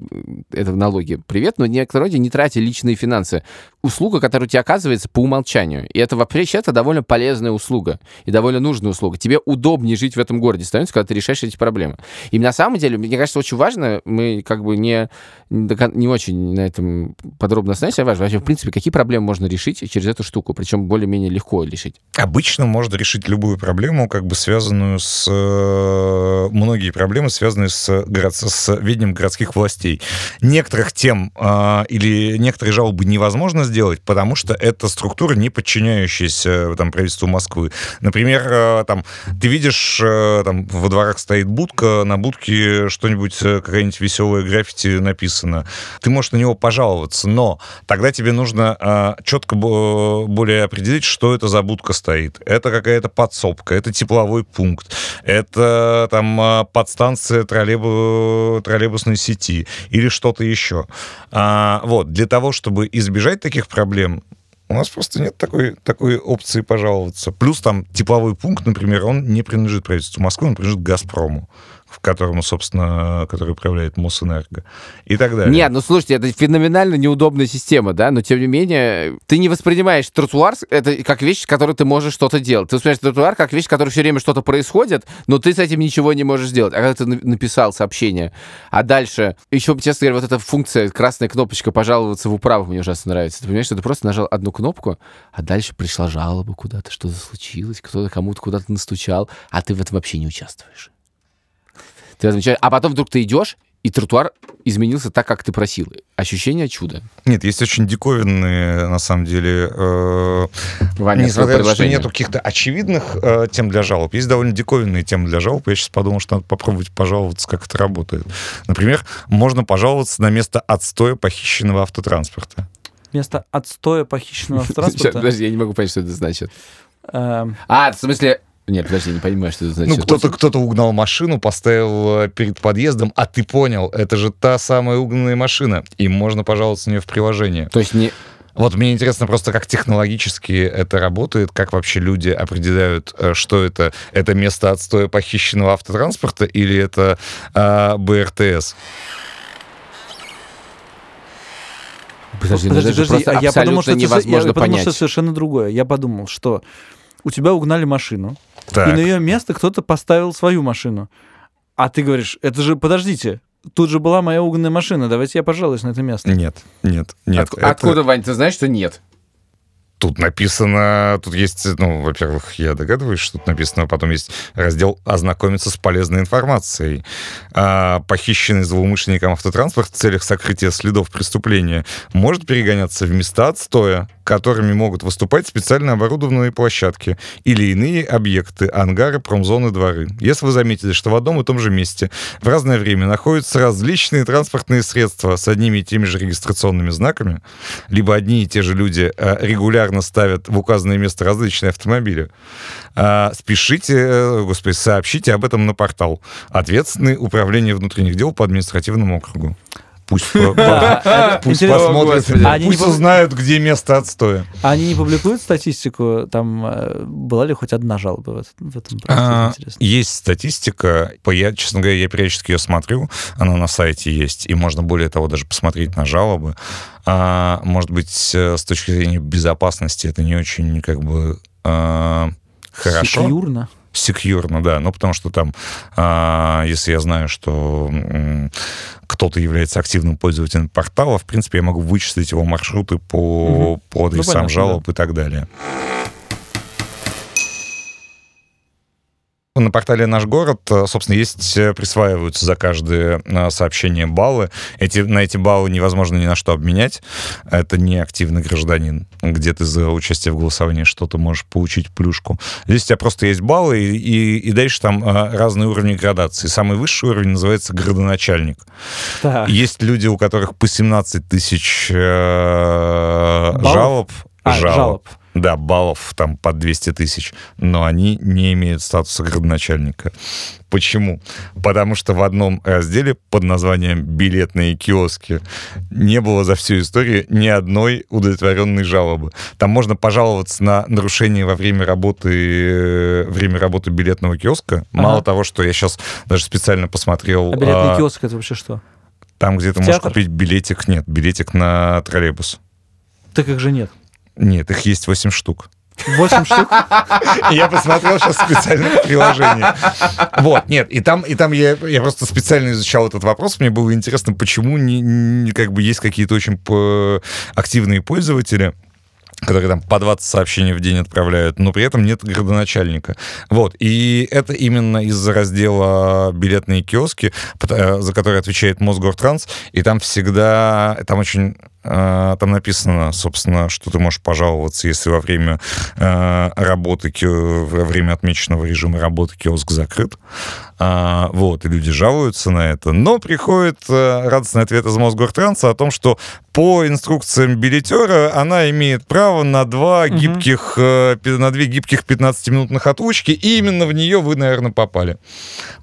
это в налоге привет, но некоторые люди не тратя личные финансы. Услуга, которая тебе оказывается по умолчанию. И это вообще это довольно полезная услуга и довольно нужная услуга. Тебе удобнее жить в этом городе становится, когда ты решаешь эти проблемы. И на самом деле, мне кажется, очень важно, мы как бы не, не очень на этом подробно остановились, а важно, вообще, в принципе, какие проблемы можно решить через эту штуку, причем более-менее легко решить. Обычно можно решить любую проблему, как бы связанную с... э, Многие проблемы связаны с, город... с ведением городских властей. Некоторых тем э, или некоторые жалобы невозможно сделать, потому что это структура, не подчиняющаяся э, там, правительству Москвы. Например, э, там, ты видишь, э, там во дворах стоит будка, на будке что-нибудь, э, какая-нибудь веселая граффити написано. Ты можешь на него пожаловаться, но тогда тебе нужно э, четко бо- более определить, что это за будка стоит. Это какая-то подсобка, это тепловой пункт, это там э, подстанция троллейбу- троллейбусной сети или что-то еще. А, вот, для того, чтобы избежать таких проблем, у нас просто нет такой, такой опции пожаловаться. Плюс там тепловой пункт, например, он не принадлежит правительству Москвы, он принадлежит «Газпрому», в котором, собственно, который управляет Мосэнерго и так далее. Нет, ну слушайте, это феноменально неудобная система, да, но тем не менее, ты не воспринимаешь тротуар это как вещь, с которой ты можешь что-то делать. Ты воспринимаешь тротуар как вещь, в которой все время что-то происходит, но ты с этим ничего не можешь сделать. А когда ты на- написал сообщение, а дальше, еще, честно говоря, вот эта функция, красная кнопочка «пожаловаться в управу» мне ужасно нравится. Ты понимаешь, что ты просто нажал одну кнопку, а дальше пришла жалоба куда-то, что-то случилось, кто-то кому-то куда-то настучал, а ты в этом вообще не участвуешь. Ты уча- А потом вдруг ты идешь, и тротуар изменился так, как ты просил. Ощущение чуда. Нет, есть очень диковинные, на самом деле, э, Ваня, несмотря на то, что нету каких-то очевидных э, тем для жалоб, есть довольно диковинные темы для жалоб. Я сейчас подумал, что надо попробовать пожаловаться, как это работает. Например, можно пожаловаться на место отстоя похищенного автотранспорта. Вместо отстоя похищенного автотранспорта... подожди, я не могу понять, что это значит. эм, А, в смысле, Нет, подожди, не понимаю, что это значит. Ну, кто-то кто угнал машину, поставил э, перед подъездом, а ты понял, это же та самая угнанная машина, и можно пожаловаться на нее в приложение. То есть не... Вот мне интересно просто, как технологически это работает, как вообще люди определяют, э, что это. Это место отстоя похищенного автотранспорта или это э, БРТС? Подожди, Подожди, ну это же подожди, просто а я подумал, что это, невозможно я подумал, понять. что совершенно другое. Я подумал, что у тебя угнали машину, Так. и на ее место кто-то поставил свою машину. А ты говоришь, это же, подождите, тут же была моя угнанная машина, давайте я пожалуюсь на это место. Нет, нет, нет. Отк- это- Откуда, Вань, ты знаешь, что нет? Тут написано, тут есть, ну, во-первых, я догадываюсь, что тут написано, потом есть раздел «Ознакомиться с полезной информацией». А, похищенный злоумышленником автотранспорт в целях сокрытия следов преступления может перегоняться в места отстоя, которыми могут выступать специально оборудованные площадки или иные объекты, ангары, промзоны, дворы. Если вы заметили, что в одном и том же месте в разное время находятся различные транспортные средства с одними и теми же регистрационными знаками, либо одни и те же люди э, регулярно ставят в указанное место различные автомобили, э, спешите, э, господи, сообщите об этом на портал. Ответственный управление внутренних дел по административному округу. Пусть, по- Да, пусть интересно, посмотрят, они пусть узнают, где место отстоя. Они не публикуют статистику, там э, была ли хоть одна жалоба в, этом- в этом проекте? А. Есть статистика. Я, честно говоря, я периодически ее смотрю. Она на сайте есть. И можно, более того, даже посмотреть на жалобы. А, может быть, э, с точки зрения безопасности это не очень, как бы, а, хорошо. Секьюрно. Секьюрно, да. Ну, потому что там, а, если я знаю, что кто-то является активным пользователем портала, в принципе, я могу вычислить его маршруты по, Мгм. по адресам понятно, жалоб и так далее. На портале «Наш город», э, собственно, есть, э, присваиваются за каждое э, сообщение баллы. Эти, на эти баллы невозможно ни на что обменять. Это не активный гражданин, где ты за участие в голосовании что-то можешь получить плюшку. Здесь у тебя просто есть баллы, и, и, и дальше там разные уровни градации. Самый высший уровень называется градоначальник. Так. Есть люди, у которых по 17 тысяч э, Баллов? жалоб. А, жалоб. Да, баллов там по 200 тысяч, но они не имеют статуса градоначальника. Почему? Потому что в одном разделе под названием «Билетные киоски» не было за всю историю ни одной удовлетворенной жалобы. Там можно пожаловаться на нарушение во время работы, э, время работы билетного киоска. Мало Ага. того, что я сейчас даже специально посмотрел... А билетный а, киоск это вообще что? там, где ты можешь купить билетик, нет, билетик на троллейбус. Так их же нет. Нет, их есть 8 штук. Восемь штук? Я посмотрел сейчас специально приложение. Вот, нет, и там, и там я, я просто специально изучал этот вопрос. Мне было интересно, почему не, не- как бы есть какие-то очень активные пользователи, которые там по 20 сообщений в день отправляют, но при этом нет градоначальника. Вот, и это именно из-за раздела билетные киоски, э, за который отвечает Мосгортранс, и там всегда, там очень там написано, собственно, что ты можешь пожаловаться, если во время э, работы, во время отмеченного режима работы киоск закрыт. А, вот, и люди жалуются на это. Но приходит радостный ответ из Мосгортранса о том, что по инструкциям билетера она имеет право на два Мгм. гибких, на две гибких 15-минутных отлучки, и именно в нее вы, наверное, попали.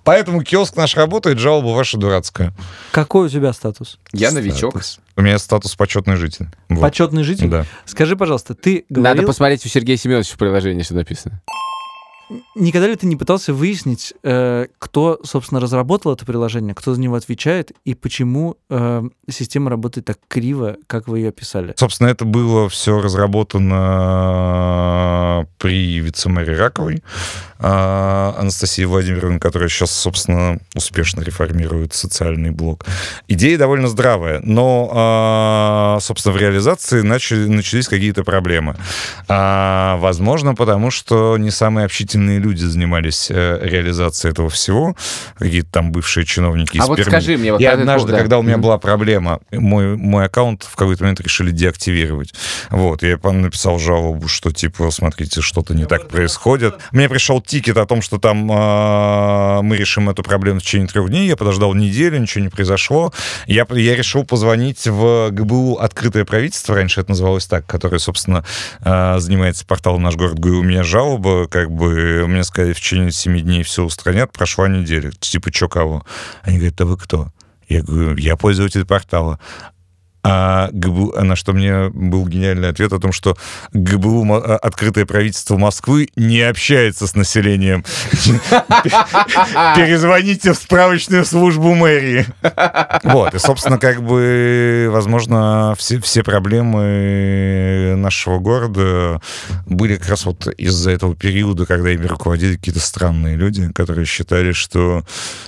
Поэтому киоск наш работает, жалоба ваша дурацкая. Какой у тебя статус? Я новичок. У меня статус почетный житель. Вот. Почетный житель? Да. Скажи, пожалуйста, ты Надо говорил, посмотреть у Сергея Семеновича в приложении, что написано. Никогда ли ты не пытался выяснить, э, кто, собственно, разработал это приложение, кто за него отвечает, и почему э, система работает так криво, как вы ее описали? Собственно, это было все разработано при вице-мэре Раковой а, Анастасии Владимировны, которая сейчас, собственно, успешно реформирует социальный блок. Идея довольно здравая, но, а, собственно, в реализации начали, начались какие-то проблемы. А, Возможно, потому что не самые общительные люди занимались э, реализацией этого всего, какие-то там бывшие чиновники из А вот Перми. скажи мне, вот И однажды, повод, да. когда у меня была проблема, мой, мой аккаунт в какой-то момент решили деактивировать. Вот, я написал жалобу, что, типа, смотрите, что-то не так происходит. Мне пришел тикет о том, что там а, мы решим эту проблему в течение трех дней. Я подождал неделю, ничего не произошло. Я, я решил позвонить в ГБУ «Открытое правительство», раньше это называлось так, которое, собственно, а, занимается порталом «Наш город ГУ». У меня жалоба, как бы, бы мне сказали, в течение 7 дней все устранят, прошла неделя. Типа, чё кого? Они говорят, да вы кто? Я говорю, я пользователь портала. А ГБУ, на что мне был гениальный ответ о том, что ГБУ, а, открытое правительство Москвы, не общается с населением. Перезвоните в справочную службу мэрии. Вот, и, собственно, как бы, возможно, все, все проблемы нашего города были как раз вот из-за этого периода, когда ими руководили какие-то странные люди, которые считали, что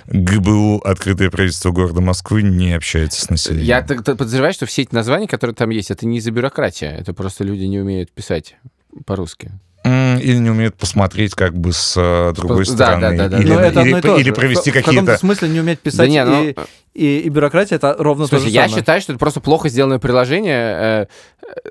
ГБУ, открытое правительство города Москвы, не общается с населением. Я подозреваю, что все эти названия, которые там есть, это не из-за бюрократии, это просто люди не умеют писать по-русски. М, Или не умеют посмотреть как бы с э, другой Да, стороны. да, да, да, или, это провести в, в каком-то какие-то... смысле не уметь писать Да не, ну, и, и, и бюрократия это ровно смысле, то же я самое. считаю, что это просто плохо сделанное приложение. э,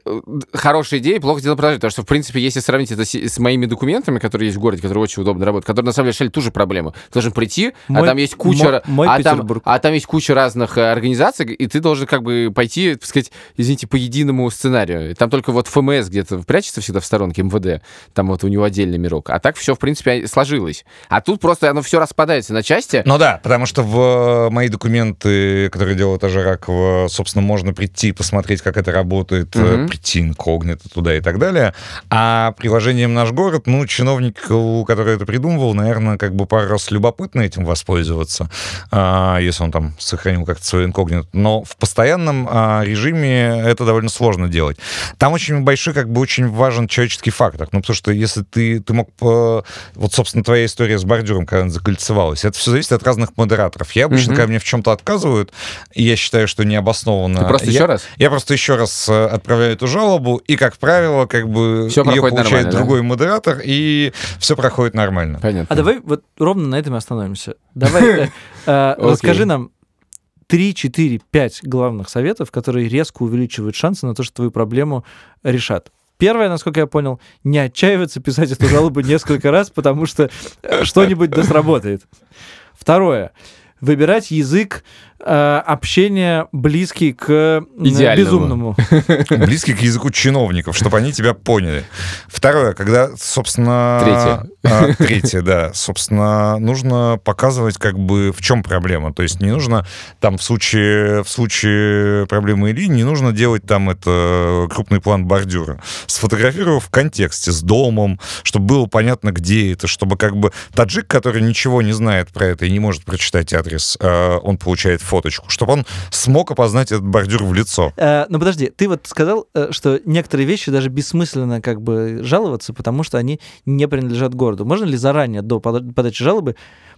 э, Хорошая идея, плохо сделанное приложение. Потому что, в принципе, если сравнить это с, с моими документами, которые есть в городе, которые очень удобно работают, которые, на самом деле, решали ту же проблему. Ты должен прийти, а Мой- там есть куча... мо- мой а, там, а там есть куча разных организаций, и ты должен как бы пойти, так сказать, извините, по единому сценарию. Там только вот ФМС где-то прячется всегда в сторонке, МВД. Там вот у него отдельный мирок. А так все, в принципе, сложилось. А тут просто оно все распадается на части. Ну да, потому что в э, мои документы, которые делает Ажаракова, собственно, можно прийти, посмотреть, как это работает, э, Мгм. прийти инкогнито туда и так далее. А приложением «Наш город», ну, чиновнику, который это придумывал, наверное, как бы пару раз любопытно этим воспользоваться, а, если он там сохранил как-то свой инкогнито. Но в постоянном а, режиме это довольно сложно делать. Там очень большой, как бы очень важен человеческий фактор. Ну, потому что если ты, ты мог... Вот, собственно, твоя история с бордюром, когда она закольцевалась, это все зависит от разных модераторов. Я обычно, Мгм. когда мне в чем-то отказывают, и я считаю, что необоснованно... Ты просто я- еще раз? Я просто еще раз э, отправляю эту жалобу, и, как правило, как бы Всё ее получает нормально, да? другой модератор, и все проходит нормально. Понятно. А давай вот ровно на этом и остановимся. Давай, э, э, расскажи нам 3, 4, 5 главных советов, которые резко увеличивают шансы на то, что твою проблему решат. Первое, насколько я понял, не отчаиваться писать эту жалобу несколько раз, потому что э, что-нибудь да сработает. Второе. Выбирать язык э, общения близкий к э, Идеальному. безумному. близкий к языку чиновников, чтобы они тебя поняли. Второе, когда, собственно... Третье. а, третье, да. Собственно, нужно показывать, как бы, в чем проблема. То есть не нужно там в случае, в случае проблемы Ильи, не нужно делать там это крупный план бордюра. Сфотографировав в контексте с домом, чтобы было понятно, где это, чтобы как бы таджик, который ничего не знает про это и не может прочитать адрес, э, он получает фоточку, чтобы он смог опознать этот бордюр в лицо. Э, ну подожди, ты вот сказал, э, что некоторые вещи даже бессмысленно как бы жаловаться, потому что они не принадлежат городу. Можно ли заранее до пода- подачи жалобы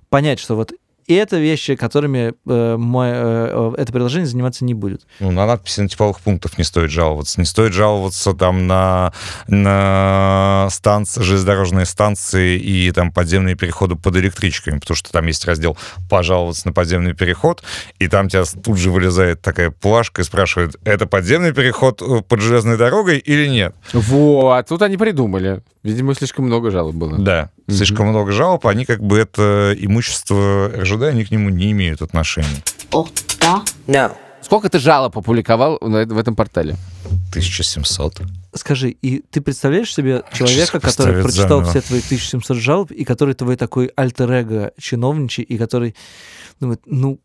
понять, что вот это вещи, которыми э, мой, э, э, это приложение заниматься не будет? Ну, на надписи на типовых пунктах не стоит жаловаться. Не стоит жаловаться там на, на станции, железнодорожные станции и там подземные переходы под электричками, потому что там есть раздел «Пожаловаться на подземный переход», и там тебя тут же вылезает такая плашка и спрашивает, это подземный переход э, под железной дорогой или нет? Вот, тут они придумали. Видимо, слишком много жалоб было. Да, Мгм. слишком много жалоб, они как бы это имущество РЖД, они к нему не имеют отношения. åtta, Сколько ты жалоб опубликовал в этом портале? 1700. Скажи, и ты представляешь себе человека, который прочитал заново. все твои 1700 жалоб, и который твой такой альтер-эго чиновничий, и который думает, ну,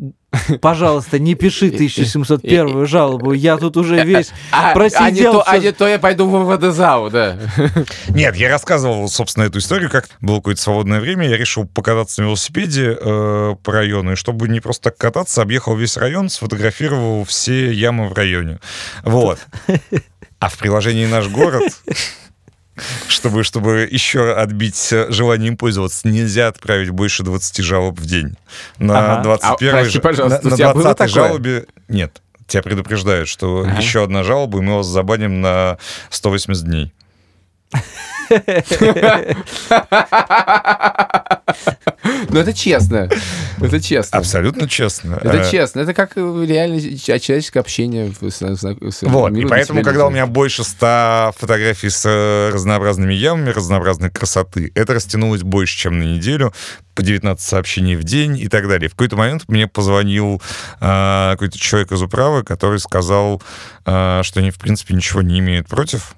пожалуйста, не пиши 1701 жалобу, я тут уже весь А, а не просидел. то, а не то я пойду в ВВДЗАУ, да. Нет, я рассказывал, собственно, эту историю, как было какое-то свободное время, я решил покататься на велосипеде э, по району, и чтобы не просто так кататься, объехал весь район, сфотографировал все ямы в районе. Вот. А в приложении «Наш город» чтобы, чтобы еще отбить желание им пользоваться, нельзя отправить больше 20 жалоб в день. На Ага. 21 А, прости, пожалуйста, на, на было 20 такое? жалобе... Нет, тебя предупреждают, что Ага. еще одна жалоба, и мы вас забаним на 180 дней. Ну, это честно. Это честно. Абсолютно честно. Это Э, честно. Это как э, реально человеческое общение. Вот, и поэтому, когда у меня больше ста фотографий с э, разнообразными ямами, разнообразной красоты, это растянулось больше, чем на неделю, по 19 сообщений в день и так далее. В какой-то момент мне позвонил э, какой-то человек из управы, который сказал, э, что они, в принципе, ничего не имеют против,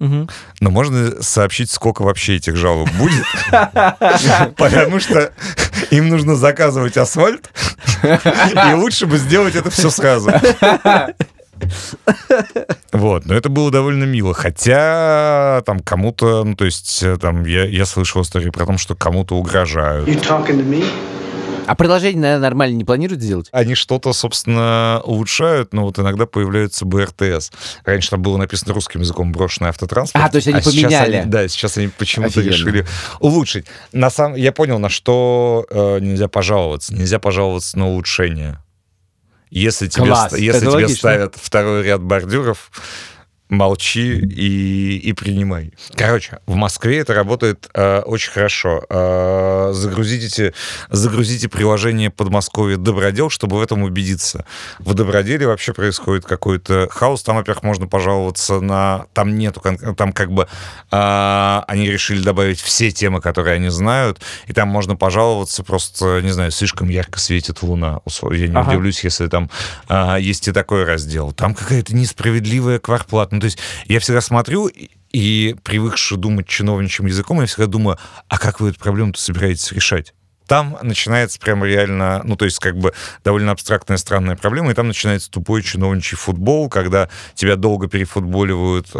Мгм. Но можно сообщить, сколько вообще этих жалоб будет, потому что им нужно заказывать асфальт, и лучше бы сделать это все сразу. Вот, но это было довольно мило. Хотя там кому-то, ну то есть э, там я, я слышал истории про то, что кому-то угрожают. А приложение, наверное, нормально не планируют сделать? Они что-то, собственно, улучшают, но вот иногда появляются БРТС. Раньше там было написано русским языком брошенный автотранспорт. А, то есть они сейчас поменяли. они- да, сейчас они почему-то решили улучшить. На самом, я понял, на что э, нельзя пожаловаться. Нельзя пожаловаться на улучшение. Если тебе, Класс, если тебе ставят второй ряд бордюров, молчи и, и принимай. Короче, в Москве это работает э, очень хорошо. Э, загрузите, загрузите приложение Подмосковье Добродел, чтобы в этом убедиться. В Доброделе вообще происходит какой-то хаос. Там, во-первых, можно пожаловаться на... Там нету... Там как бы э, они решили добавить все темы, которые они знают, и там можно пожаловаться просто, не знаю, слишком ярко светит луна. Я не Ага. удивлюсь, если там а, есть и такой раздел. Там какая-то несправедливая кварплата. То есть я всегда смотрю и, и привыкший думать чиновничьим языком, я всегда думаю, а как вы эту проблему-то собираетесь решать? Там начинается прямо реально, ну, то есть как бы довольно абстрактная, странная проблема, и там начинается тупой чиновничий футбол, когда тебя долго перефутболивают э,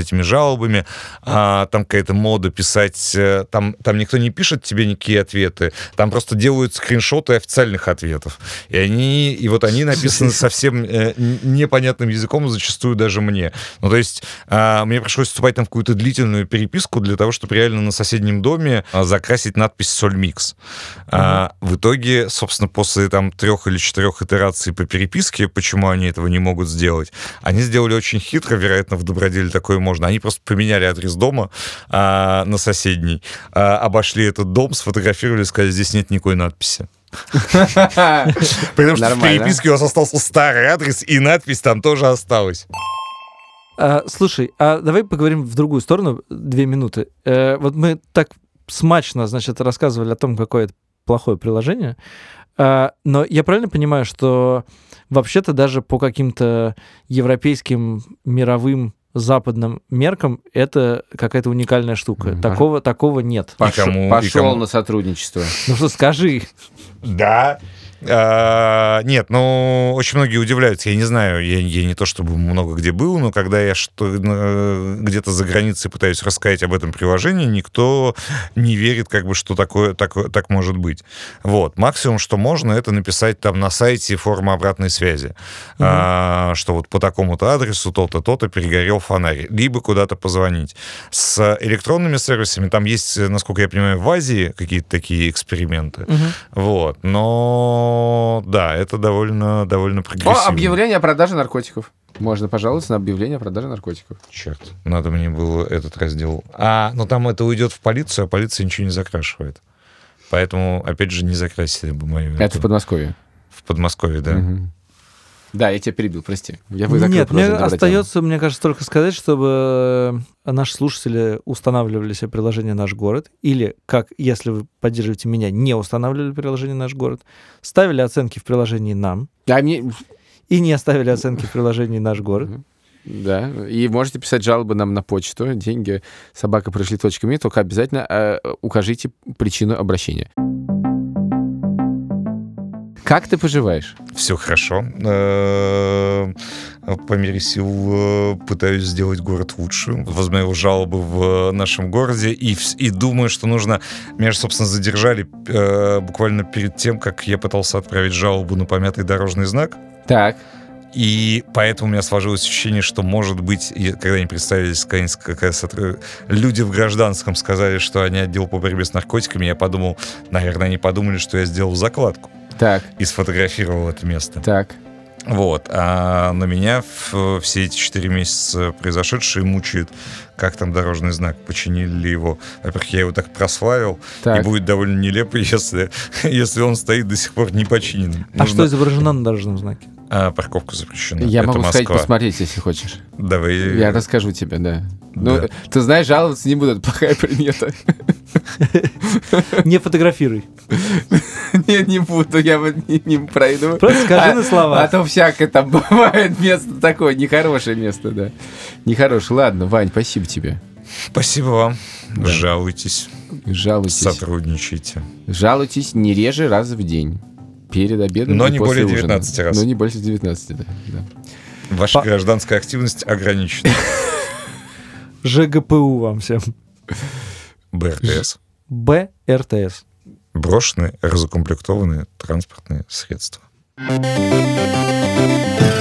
с этими жалобами, а, там какая-то мода писать, э, там, там никто не пишет тебе никакие ответы, там просто делают скриншоты официальных ответов. И они, и вот они написаны совсем э, непонятным языком, зачастую даже мне. Ну, то есть а, мне пришлось вступать там в какую-то длительную переписку для того, чтобы реально на соседнем доме а, закрасить надпись «Сольмикс». А, в итоге, собственно, после там трех или четырех итераций по переписке, почему они этого не могут сделать, они сделали очень хитро, вероятно, в Доброделе такое можно. Они просто поменяли адрес дома а, на соседний, а, обошли этот дом, сфотографировали, сказали, здесь нет никакой надписи. Потому что в переписке у вас остался старый адрес, и надпись там тоже осталась. А, слушай, а давай поговорим в другую сторону две минуты. Э, вот мы так смачно, значит, рассказывали о том, какое это плохое приложение, А, но я правильно понимаю, что вообще-то даже по каким-то европейским мировым западным меркам это какая-то уникальная штука. Мгм. Такого, такого нет. Пошел, кому- пошел кому? на сотрудничество. Ну что, скажи. Да. А, нет, ну, очень многие удивляются. Я не знаю, я, я не то чтобы много где был, но когда я что, где-то за границей пытаюсь рассказать об этом приложении, никто не верит, как бы, что такое, такое, так может быть. Вот. Максимум, что можно, это написать там на сайте форма обратной связи, А, что вот по такому-то адресу то-то, то-то перегорел фонарь, либо куда-то позвонить. С электронными сервисами там есть, насколько я понимаю, в Азии какие-то такие эксперименты. Мгм. Вот, но да, это довольно, довольно прогрессивно. О, объявление о продаже наркотиков. Можно пожаловаться на объявление о продаже наркотиков. Черт, надо мне было этот раздел. А, ну там это уйдет в полицию, а полиция ничего не закрашивает. Поэтому, опять же, не закрасили бы мою... Это эту- в Подмосковье. в Подмосковье, да. Мгм. Да, я тебя перебил, прости. Я вы Нет, мне остается, мне кажется, только сказать, чтобы э, наши слушатели устанавливали себе приложение «Наш город», или, как, если вы поддерживаете меня, не устанавливали приложение «Наш город», ставили оценки в приложении «Нам», А мне... и не оставили оценки в приложении «Наш город». Да, и можете писать жалобы нам на почту, деньги собака пришли точками, только обязательно э, укажите причину обращения. Как ты поживаешь? Все хорошо. По мере сил пытаюсь сделать город лучше. Возмею жалобы в нашем городе. И, и думаю, что нужно... Меня же, собственно, задержали э, буквально перед тем, как я пытался отправить жалобу на помятый дорожный знак. Так. И поэтому у меня сложилось ощущение, что, может быть, когда они представились, какая- какая сотр- люди в гражданском сказали, что они отдел по борьбе с наркотиками, я подумал, наверное, они подумали, что я сделал закладку Так, и сфотографировал это место. так. Вот. А на меня в- все эти четыре месяца произошедшие мучают, как там дорожный знак, починили ли его. Во-первых, я его так прославил, Так. и будет довольно нелепо, если, если он стоит до сих пор не починенным. А что изображено на дорожном знаке? А, парковка запрещена. Я Это могу Москва. сказать, посмотреть, если хочешь. Давай. Я расскажу тебе, да. Ну, Да. ты знаешь, жаловаться не буду, это плохая примета. Не фотографируй. Нет, не буду, я вот не, не пройду. Просто скажи А- на словах. А то всякое там бывает место такое, нехорошее место, да. Нехорошее. Ладно, Вань, спасибо тебе. Спасибо вам. Жалуйтесь, Жалуйтесь. сотрудничайте. Жалуйтесь не реже раз в день. Перед обедом Но и не после более ужина. 19 раз. Но не больше 19, да. да. Ваша По- гражданская активность ограничена. ЖГПУ вам всем. БРТС. БРТС. Брошенные, разукомплектованные транспортные средства. Thank